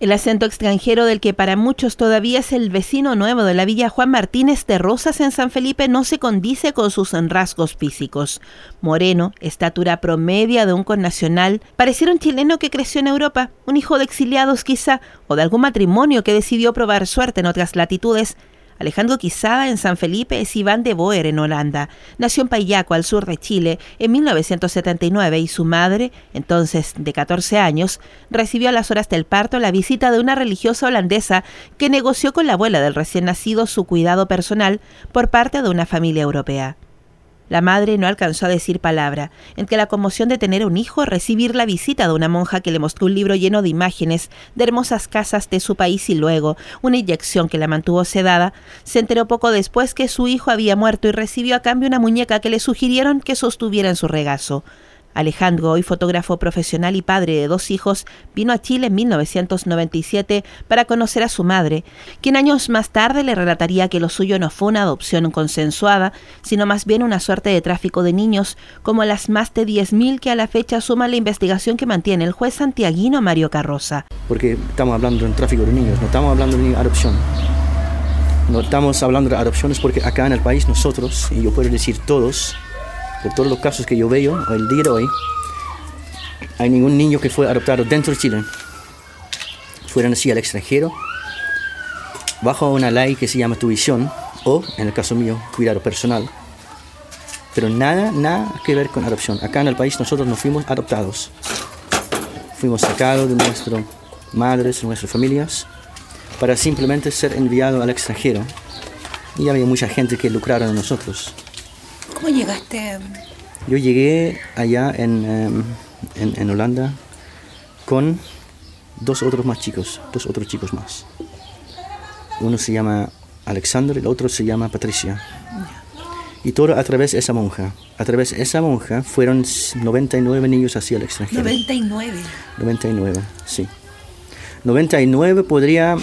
El acento extranjero del que para muchos todavía es el vecino nuevo de la villa Juan Martínez de Rosas en San Felipe no se condice con sus rasgos físicos. Moreno, estatura promedia de un connacional, pareciera un chileno que creció en Europa, un hijo de exiliados quizá, o de algún matrimonio que decidió probar suerte en otras latitudes, Alejandro Quizada en San Felipe es Iván de Boer en Holanda. Nació en Payaco, al sur de Chile, en 1979 y su madre, entonces de 14 años, recibió a las horas del parto la visita de una religiosa holandesa que negoció con la abuela del recién nacido su cuidado personal por parte de una familia europea. La madre no alcanzó a decir palabra, entre la conmoción de tener un hijo, recibir la visita de una monja que le mostró un libro lleno de imágenes de hermosas casas de su país y luego una inyección que la mantuvo sedada, se enteró poco después que su hijo había muerto y recibió a cambio una muñeca que le sugirieron que sostuviera en su regazo. Alejandro, hoy fotógrafo profesional y padre de dos hijos, vino a Chile en 1997 para conocer a su madre, quien años más tarde le relataría que lo suyo no fue una adopción consensuada, sino más bien una suerte de tráfico de niños, como las más de 10.000 que a la fecha suma la investigación que mantiene el juez santiaguino Mario Carroza. Porque estamos hablando de tráfico de niños, no estamos hablando de adopción. No estamos hablando de adopciones porque acá en el país nosotros, y yo puedo decir todos, de todos los casos que yo veo el día de hoy, hay ningún niño que fue adoptado dentro de Chile. Fueron así al extranjero, bajo una ley que se llama tuición, o en el caso mío, cuidado personal. Pero nada, nada que ver con adopción. Acá en el país nosotros no fuimos adoptados. Fuimos sacados de nuestras madres, de nuestras familias, para simplemente ser enviados al extranjero. Y había mucha gente que lucraron en nosotros. ¿Cómo llegaste? Yo llegué allá em, en, en, Holanda con dos otros más chicos, dos otros chicos más. Uno se llama Alexander y el otro se llama Patricia. Y todo a través de esa monja. A través de esa monja fueron 99 niños hacia el extranjero. 99. 99, sí. 99 podría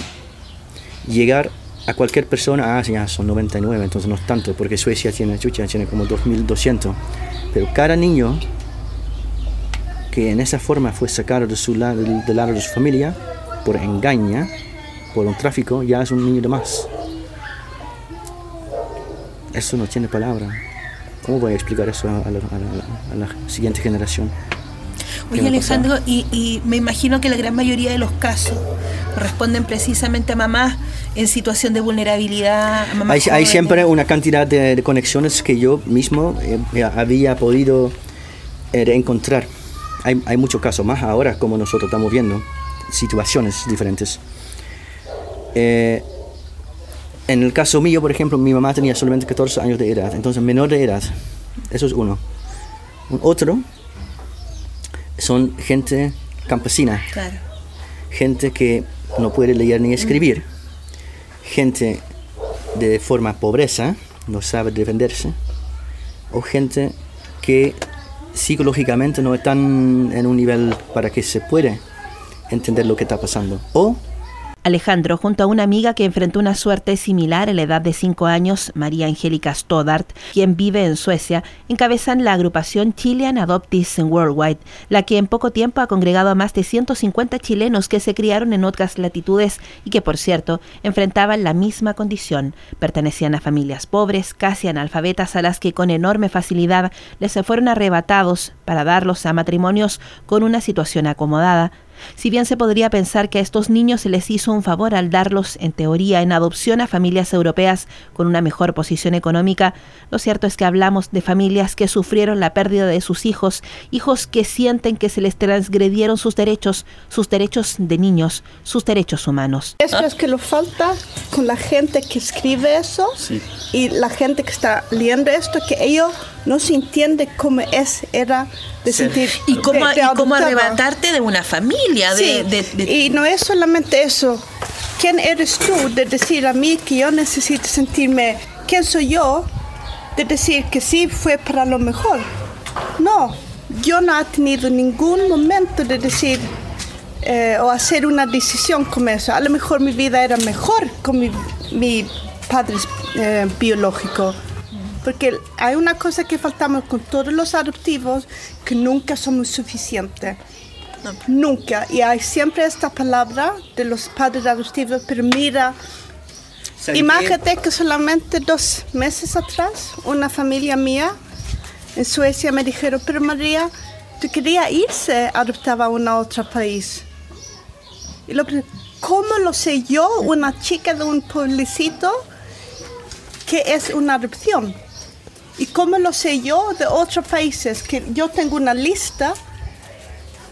llegar a cualquier persona, ah, ya son 99, entonces no es tanto, porque Suecia tiene, chucha, tiene como 2200. Pero cada niño que en esa forma fue sacado de su lado, del, lado de su familia, por engaña, por un tráfico, ya es un niño de más. Eso no tiene palabra. ¿Cómo voy a explicar eso a la siguiente generación? Oye Alejandro, y, me imagino que la gran mayoría de los casos corresponden precisamente a mamás en situación de vulnerabilidad. hay, siempre una cantidad de, conexiones que yo mismo eh, había podido eh, encontrar. Hay, hay muchos casos más ahora, como nosotros estamos viendo, situaciones diferentes. Eh, en el caso mío, por ejemplo, mi mamá tenía solamente 14 años de edad, entonces menor de edad. Eso es uno. Un otro son gente campesina, gente que no puede leer ni escribir, gente de forma pobreza, no sabe defenderse, o gente que psicológicamente no están en un nivel para que se pueda entender lo que está pasando, o Alejandro, junto a una amiga que enfrentó una suerte similar a la edad de 5 años, María Angélica Stoddart, quien vive en Suecia, encabezan la agrupación Chilean Adoptees Worldwide, la que en poco tiempo ha congregado a más de 150 chilenos que se criaron en otras latitudes y que, por cierto, enfrentaban la misma condición. Pertenecían a familias pobres, casi analfabetas, a las que con enorme facilidad les fueron arrebatados para darlos a matrimonios con una situación acomodada, si bien se podría pensar que a estos niños se les hizo un favor al darlos, en teoría, en adopción a familias europeas con una mejor posición económica, lo cierto es que hablamos de familias que sufrieron la pérdida de sus hijos, hijos que sienten que se les transgredieron sus derechos, sus derechos de niños, sus derechos humanos. Esto es que lo falta con la gente que escribe eso y la gente que está leyendo esto, que ellos no se entiende cómo es, era de sentir. Y cómo, cómo arrebatarte de una familia. De, Y no es solamente eso. ¿Quién eres tú de decir a mí que yo necesito sentirme? ¿Quién soy yo de decir que sí fue para lo mejor? No, yo no he tenido ningún momento de decir eh, o hacer una decisión como eso. A lo mejor mi vida era mejor con mi, mi padre eh, biológico porque hay una cosa que faltamos con todos los adoptivos, que nunca somos suficientes. Nunca. Y hay siempre esta palabra de los padres adoptivos, pero mira, imagínate que solamente dos meses atrás una familia mía en Suecia me dijeron, pero María, tú querías irse, adoptaba a un otro país. Y lo, ¿Cómo lo sé yo, una chica de un pueblecito, que es una adopción? ¿Y cómo lo sé yo de otros países? Que yo tengo una lista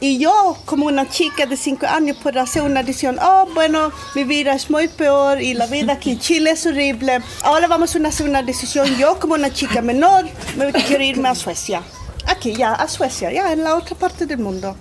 y yo, como una chica de cinco años, puedo hacer una decisión, oh, bueno, mi vida es muy peor y la vida aquí en Chile es horrible. Ahora vamos a hacer una decisión, yo como una chica menor, me quiero irme a Suecia. Aquí, ya, a Suecia, ya, en la otra parte del mundo.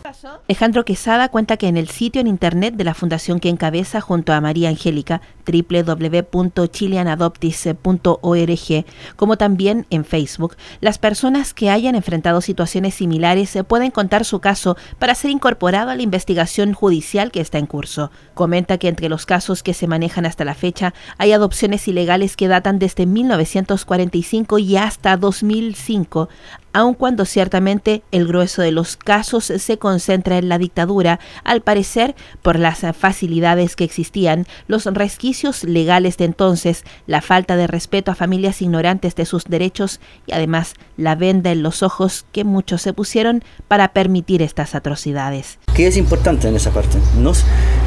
Alejandro Quesada cuenta que en el sitio en internet de la fundación que encabeza junto a María Angélica, www.chileanadoptis.org, como también en Facebook, las personas que hayan enfrentado situaciones similares pueden contar su caso para ser incorporado a la investigación judicial que está en curso. Comenta que entre los casos que se manejan hasta la fecha hay adopciones ilegales que datan desde 1945 y hasta 2005, aun cuando ciertamente el grueso de los casos se concentra en la dictadura, al parecer por las facilidades que existían, los resquicios legales de entonces, la falta de respeto a familias ignorantes de sus derechos y además la venda en los ojos que muchos se pusieron para permitir estas atrocidades. ¿Qué es importante en esa parte?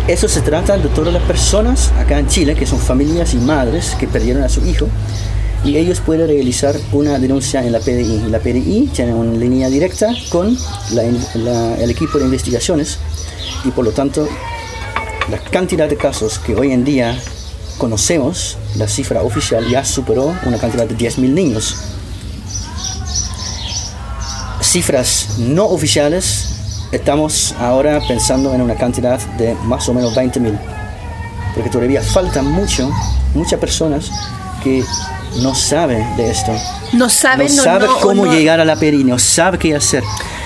Eso se trata de todas las personas acá en Chile, que son familias y madres que perdieron a su hijo y ellos pueden realizar una denuncia en la PDI. La PDI tiene una línea directa con el equipo de investigaciones y por lo tanto la cantidad de casos que hoy en día conocemos, la cifra oficial ya superó una cantidad de 10.000 niños. Cifras no oficiales, estamos ahora pensando en una cantidad de más o menos 20.000, porque todavía faltan mucho, muchas personas que no sabe de esto. No sabe, no, sabe cómo llegar a la peri, no sabe qué hacer.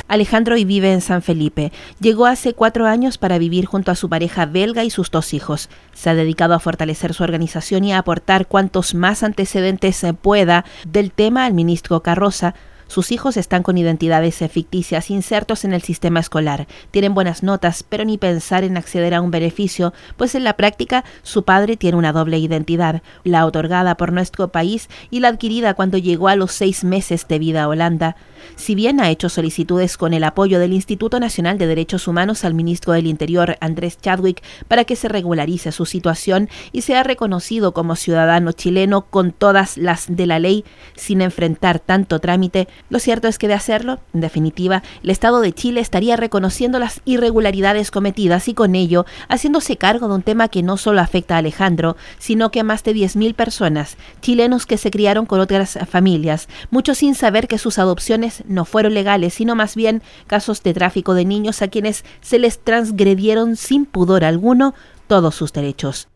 Alejandro y vive en San Felipe. Llegó hace cuatro años para vivir junto a su pareja belga y sus dos hijos. Se ha dedicado a fortalecer su organización y a aportar cuantos más antecedentes se pueda del tema al ministro Carroza, sus hijos están con identidades ficticias insertos en el sistema escolar. Tienen buenas notas, pero ni pensar en acceder a un beneficio, pues en la práctica su padre tiene una doble identidad, la otorgada por nuestro país y la adquirida cuando llegó a los seis meses de vida a Holanda. Si bien ha hecho solicitudes con el apoyo del Instituto Nacional de Derechos Humanos al ministro del Interior, Andrés Chadwick, para que se regularice su situación y sea reconocido como ciudadano chileno con todas las de la ley, sin enfrentar tanto trámite, lo cierto es que de hacerlo, en definitiva, el Estado de Chile estaría reconociendo las irregularidades cometidas y con ello haciéndose cargo de un tema que no solo afecta a Alejandro, sino que a más de 10.000 personas, chilenos que se criaron con otras familias, muchos sin saber que sus adopciones no fueron legales, sino más bien casos de tráfico de niños a quienes se les transgredieron sin pudor alguno todos sus derechos.